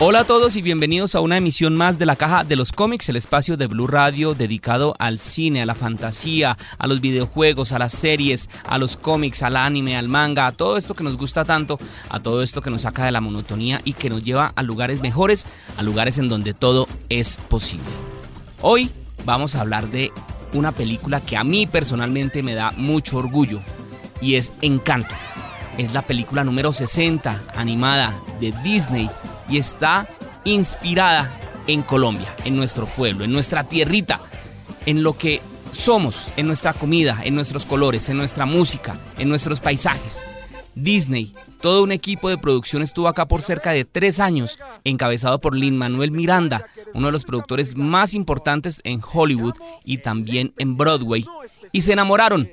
Hola a todos y bienvenidos a una emisión más de la Caja de los Cómics, el espacio de Blue Radio dedicado al cine, a la fantasía, a los videojuegos, a las series, a los cómics, al anime, al manga, a todo esto que nos gusta tanto, a todo esto que nos saca de la monotonía y que nos lleva a lugares mejores, a lugares en donde todo es posible. Hoy vamos a hablar de una película que a mí personalmente me da mucho orgullo y es Encanto. Es la película número 60 animada de Disney y está inspirada en Colombia, en nuestro pueblo, en nuestra tierrita, en lo que somos, en nuestra comida, en nuestros colores, en nuestra música, en nuestros paisajes. Disney, todo un equipo de producción estuvo acá por cerca de tres años, encabezado por Lin Manuel Miranda, uno de los productores más importantes en Hollywood y también en Broadway, y se enamoraron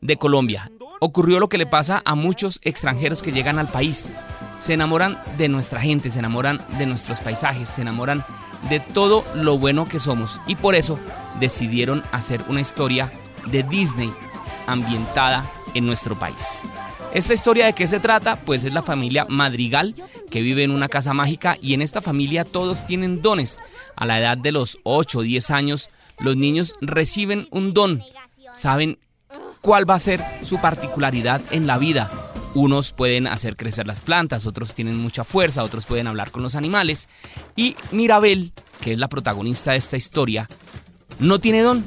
de Colombia. Ocurrió lo que le pasa a muchos extranjeros que llegan al país se enamoran de nuestra gente, se enamoran de nuestros paisajes, se enamoran de todo lo bueno que somos y por eso decidieron hacer una historia de Disney ambientada en nuestro país. ¿Esta historia de qué se trata? Pues es la familia Madrigal que vive en una casa mágica y en esta familia todos tienen dones. A la edad de los 8 o 10 años los niños reciben un don, saben cuál va a ser su particularidad en la vida unos pueden hacer crecer las plantas, otros tienen mucha fuerza, otros pueden hablar con los animales. Y Mirabel, que es la protagonista de esta historia, no tiene don.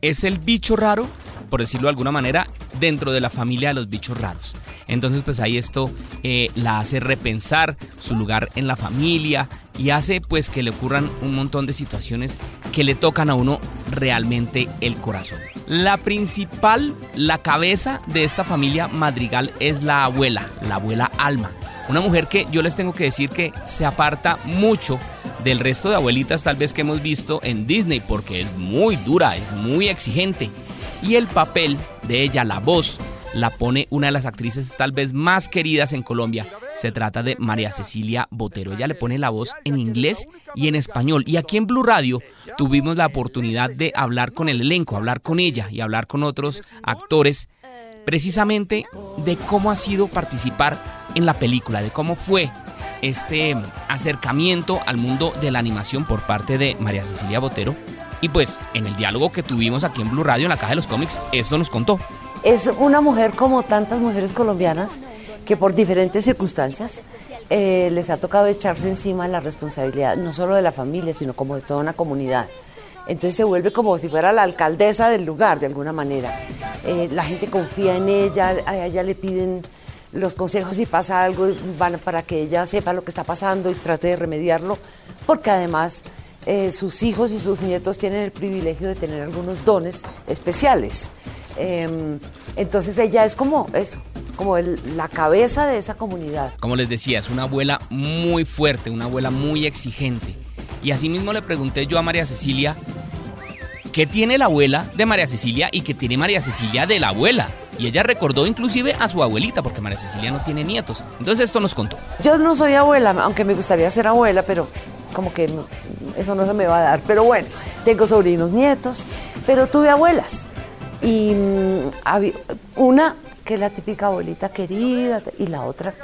Es el bicho raro, por decirlo de alguna manera, dentro de la familia de los bichos raros. Entonces, pues ahí esto eh, la hace repensar su lugar en la familia y hace pues que le ocurran un montón de situaciones que le tocan a uno realmente el corazón. La principal, la cabeza de esta familia madrigal es la abuela, la abuela Alma. Una mujer que yo les tengo que decir que se aparta mucho del resto de abuelitas tal vez que hemos visto en Disney porque es muy dura, es muy exigente. Y el papel de ella, la voz, la pone una de las actrices tal vez más queridas en Colombia. Se trata de María Cecilia Botero. Ella le pone la voz en inglés y en español. Y aquí en Blue Radio tuvimos la oportunidad de hablar con el elenco, hablar con ella y hablar con otros actores precisamente de cómo ha sido participar en la película, de cómo fue este acercamiento al mundo de la animación por parte de María Cecilia Botero. Y pues en el diálogo que tuvimos aquí en Blue Radio, en la caja de los cómics, esto nos contó. Es una mujer como tantas mujeres colombianas que por diferentes circunstancias eh, les ha tocado echarse encima la responsabilidad, no solo de la familia, sino como de toda una comunidad. Entonces se vuelve como si fuera la alcaldesa del lugar, de alguna manera. Eh, la gente confía en ella, a ella le piden los consejos si pasa algo, van para que ella sepa lo que está pasando y trate de remediarlo, porque además eh, sus hijos y sus nietos tienen el privilegio de tener algunos dones especiales. Em, entonces ella es como eso, como la cabeza de esa comunidad. Como les decía, es una abuela muy fuerte, una abuela muy exigente. Y así mismo le pregunté yo a María Cecilia, ¿qué tiene la abuela de María Cecilia y qué tiene María Cecilia de la abuela? Y ella recordó inclusive a su abuelita, porque María Cecilia no tiene nietos. Entonces esto nos contó. Yo no soy abuela, aunque me gustaría ser abuela, pero como que eso no se me va a dar. Pero bueno, tengo sobrinos, nietos, pero tuve abuelas. Y mm, una que es la típica abuelita querida y la otra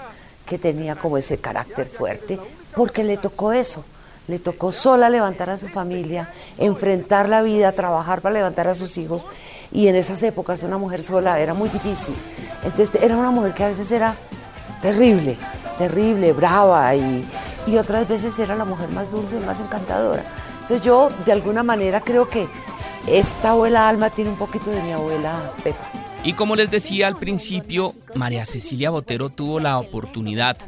que tenía como ese carácter fuerte, porque le tocó eso. Le tocó sola levantar a su familia, enfrentar la vida, trabajar para levantar a sus hijos. Y en esas épocas una mujer sola era muy difícil. Entonces era una mujer que a veces era terrible, terrible, brava y, y otras veces era la mujer más dulce, más encantadora. Entonces yo de alguna manera creo que esta abuela Alma tiene un poquito de mi abuela Pepa. Y como les decía al principio, María Cecilia Botero tuvo la oportunidad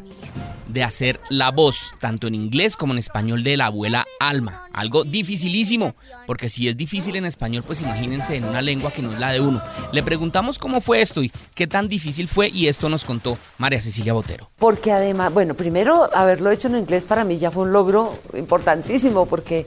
de hacer la voz, tanto en inglés como en español, de la abuela Alma. Algo dificilísimo, porque si es difícil en español, pues imagínense en una lengua que no es la de uno. Le preguntamos cómo fue esto y qué tan difícil fue y esto nos contó María Cecilia Botero. Porque además, bueno, primero haberlo hecho en inglés para mí ya fue un logro importantísimo porque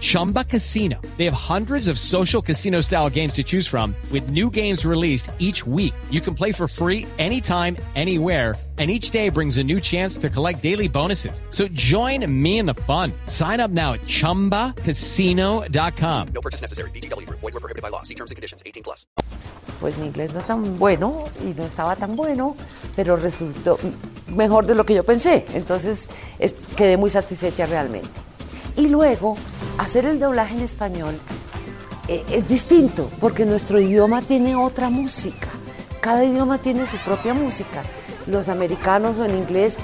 Chumba Casino. They have hundreds of social casino style games to choose from with new games released each week. You can play for free anytime, anywhere. And each day brings a new chance to collect daily bonuses. So join me in the fun. Sign up now at chumbacasino.com. No purchase necessary. VGW Group. Void were prohibited by law. See terms and conditions. 18 plus. pues mi inglés no es tan bueno y no estaba tan bueno, pero resultó mejor de lo que yo pensé. Entonces es- quedé muy satisfecha realmente. Y luego, hacer el doblaje en español eh, es distinto, porque nuestro idioma tiene otra música. Cada idioma tiene su propia música. Los americanos o en inglés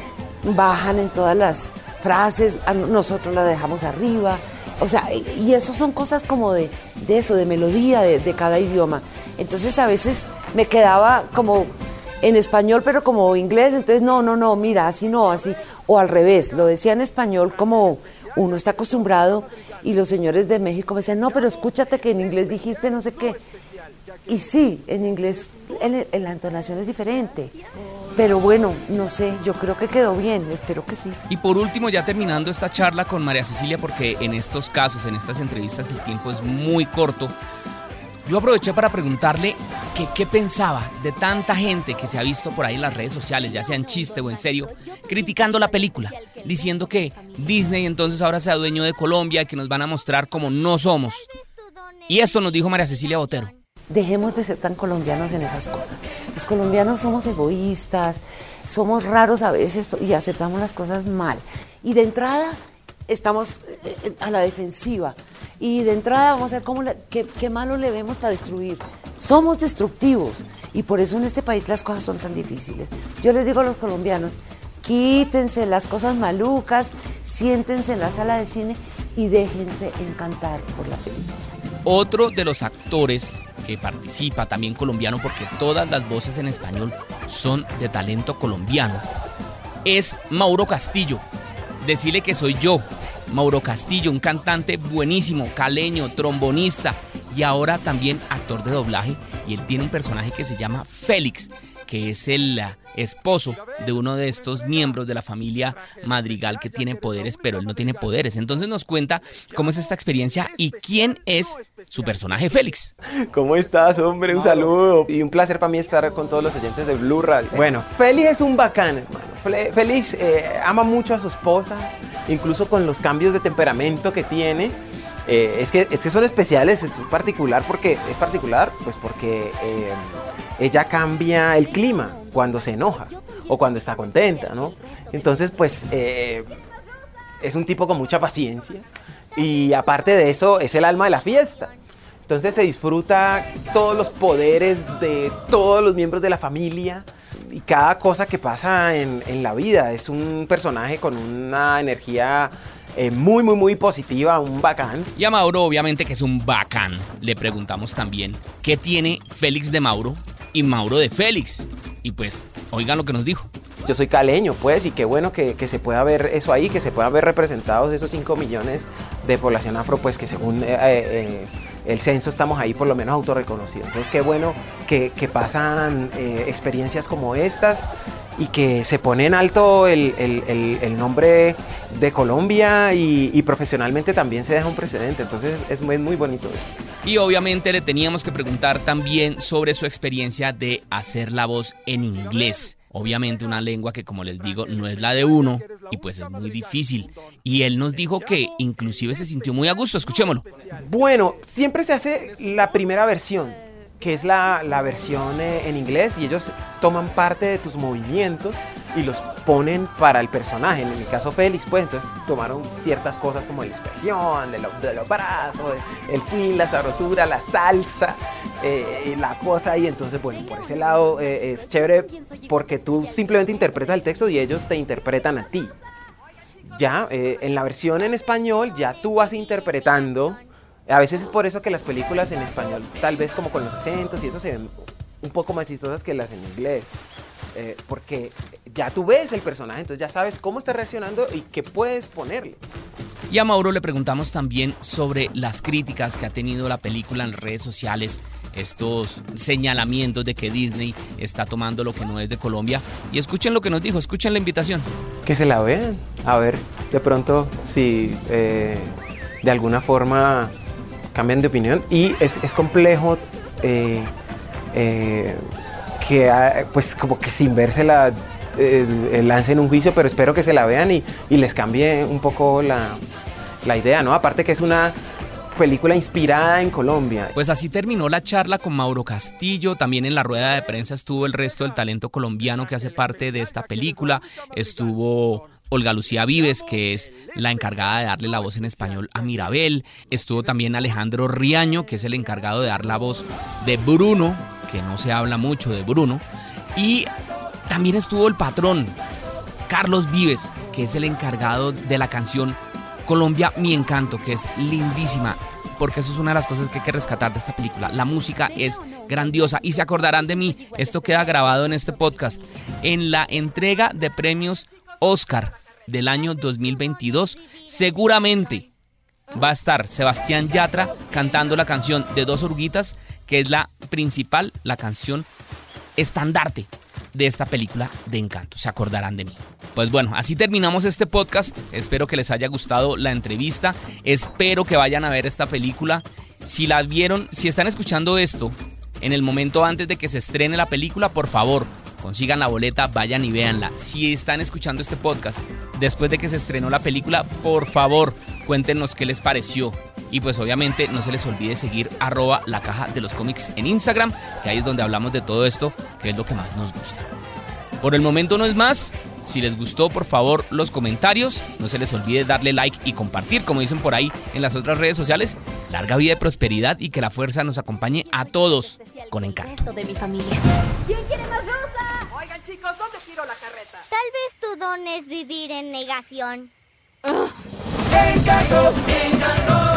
bajan en todas las frases, nosotros la dejamos arriba. O sea, y eso son cosas como de, eso, de melodía de cada idioma. Entonces a veces me quedaba como en español, pero como inglés, entonces no, no, no, mira, así no, así, o al revés, lo decía en español como uno está acostumbrado y los señores de México me decían, no, pero escúchate que en inglés dijiste no sé qué. Y sí, en inglés el- la entonación es diferente, pero bueno, no sé, yo creo que quedó bien, espero que sí. Y por último, ya terminando esta charla con María Cecilia, porque en estos casos, en estas entrevistas, el tiempo es muy corto. Yo aproveché para preguntarle que qué pensaba de tanta gente que se ha visto por ahí en las redes sociales, ya sea en chiste o en serio, criticando la película, diciendo que Disney entonces ahora sea dueño de Colombia y que nos van a mostrar como no somos. Y esto nos dijo María Cecilia Botero. Dejemos de ser tan colombianos en esas cosas. Los colombianos somos egoístas, somos raros a veces y aceptamos las cosas mal. Y de entrada estamos eh, eh, a la defensiva. Y de entrada vamos a ver cómo qué, qué malo le vemos para destruir. Somos destructivos y por eso en este país las cosas son tan difíciles. Yo les digo a los colombianos, quítense las cosas malucas, siéntense en la sala de cine y déjense encantar por la película. Otro de los actores que participa, también colombiano, porque todas las voces en español son de talento colombiano, es Mauro Castillo. Decirle que soy yo, Mauro Castillo, un cantante buenísimo, caleño, trombonista y ahora también actor de doblaje. Y él tiene un personaje que se llama Félix, que es el ah, esposo de uno de estos miembros de la familia Madrigal que tiene poderes, pero él no tiene poderes. Entonces nos cuenta cómo es esta experiencia y quién es su personaje Félix. ¿Cómo estás, hombre? Un saludo y un placer para mí estar con todos los oyentes de Blue Radio. Bueno, Félix es un bacán, hermano. Félix eh, ama mucho a su esposa, incluso con los cambios de temperamento que tiene. Eh, es, que, es que son especiales, es particular porque es particular, pues porque eh, ella cambia el clima cuando se enoja o cuando está contenta, ¿no? Entonces, pues eh, es un tipo con mucha paciencia y aparte de eso es el alma de la fiesta. Entonces se disfruta todos los poderes de todos los miembros de la familia y cada cosa que pasa en, la vida. Es un personaje con una energía eh, muy, muy, muy positiva, un bacán. Y a Mauro, obviamente que es un bacán, le preguntamos también qué tiene Félix de Mauro y Mauro de Félix. Y pues, oigan lo que nos dijo. Yo soy caleño, pues, y qué bueno que, que se pueda ver eso ahí, que se puedan ver representados esos 5 millones de población afro, pues que según eh, eh, el censo estamos ahí por lo menos autorreconocidos. Entonces, qué bueno que, que pasan eh, experiencias como estas y que se pone en alto el, el- el- el nombre de Colombia y, y profesionalmente también se deja un precedente. Entonces, es muy, muy bonito eso. Y obviamente le teníamos que preguntar también sobre su experiencia de hacer la voz en inglés. Obviamente una lengua que como les digo no es la de uno y pues es muy difícil. Y él nos dijo que inclusive se sintió muy a gusto, escuchémoslo. Bueno, siempre se hace la primera versión, que es la, la versión eh, en inglés, y ellos toman parte de tus movimientos y los ponen para el personaje. En el caso Félix, pues entonces tomaron ciertas cosas como la expresión, de, lo- de los brazos, el fin, la sabrosura, la salsa, eh, la cosa, y entonces, bueno, por ese lado eh, es chévere porque tú simplemente interpretas el texto y ellos te interpretan a ti. ya eh, en la versión en español ya tú vas interpretando. A veces es por eso que las películas en español, tal vez como con los acentos y eso se ven un poco más chistosas que las en inglés. Eh, porque ya tú ves el personaje, entonces ya sabes cómo está reaccionando y qué puedes ponerle. Y a Mauro le preguntamos también sobre las críticas que ha tenido la película en redes sociales, estos señalamientos de que Disney está tomando lo que no es de Colombia. Y escuchen lo que nos dijo, escuchen la invitación. Que se la vean, a ver de pronto si eh, de alguna forma cambian de opinión. Y es, es complejo eh, eh, que ah, pues como que sin verse la eh, lancen un juicio, pero espero que se la vean y, les cambie un poco la, la idea, ¿no? Aparte que es una película inspirada en Colombia. Pues así terminó la charla con Mauro Castillo. También en la rueda de prensa estuvo el resto del talento colombiano que hace parte de esta película. Estuvo Olga Lucía Vives, que es la encargada de darle la voz en español a Mirabel. Estuvo también Alejandro Riaño, que es el encargado de dar la voz de Bruno, que no se habla mucho de Bruno. Y también estuvo el patrón, Carlos Vives, que es el encargado de la canción Colombia, mi encanto, que es lindísima, porque eso es una de las cosas que hay que rescatar de esta película. La música es grandiosa y se acordarán de mí, esto queda grabado en este podcast, en la entrega de premios Oscar del año 2022, seguramente va a estar Sebastián Yatra cantando la canción de Dos Oruguitas, que es la principal, la canción estandarte de esta película de encanto. Se acordarán de mí. Pues bueno, así terminamos este podcast. Espero que les haya gustado la entrevista. Espero que vayan a ver esta película. Si la vieron, si están escuchando esto en el momento antes de que se estrene la película, por favor, consigan la boleta, vayan y véanla. Si están escuchando este podcast después de que se estrenó la película, por favor, cuéntenos qué les pareció. Y pues obviamente no se les olvide seguir arroba la caja de los cómics en Instagram, que ahí es donde hablamos de todo esto, que es lo que más nos gusta. Por el momento no es más. Si les gustó, por favor, los comentarios. No se les olvide darle like y compartir, como dicen por ahí en las otras redes sociales. Larga vida y prosperidad y que la fuerza nos acompañe a todos con encanto. de mi familia. ¿Quién quiere más tiro la carreta? Tal vez tu don es vivir en negación. ¡Encanto! ¡Encanto!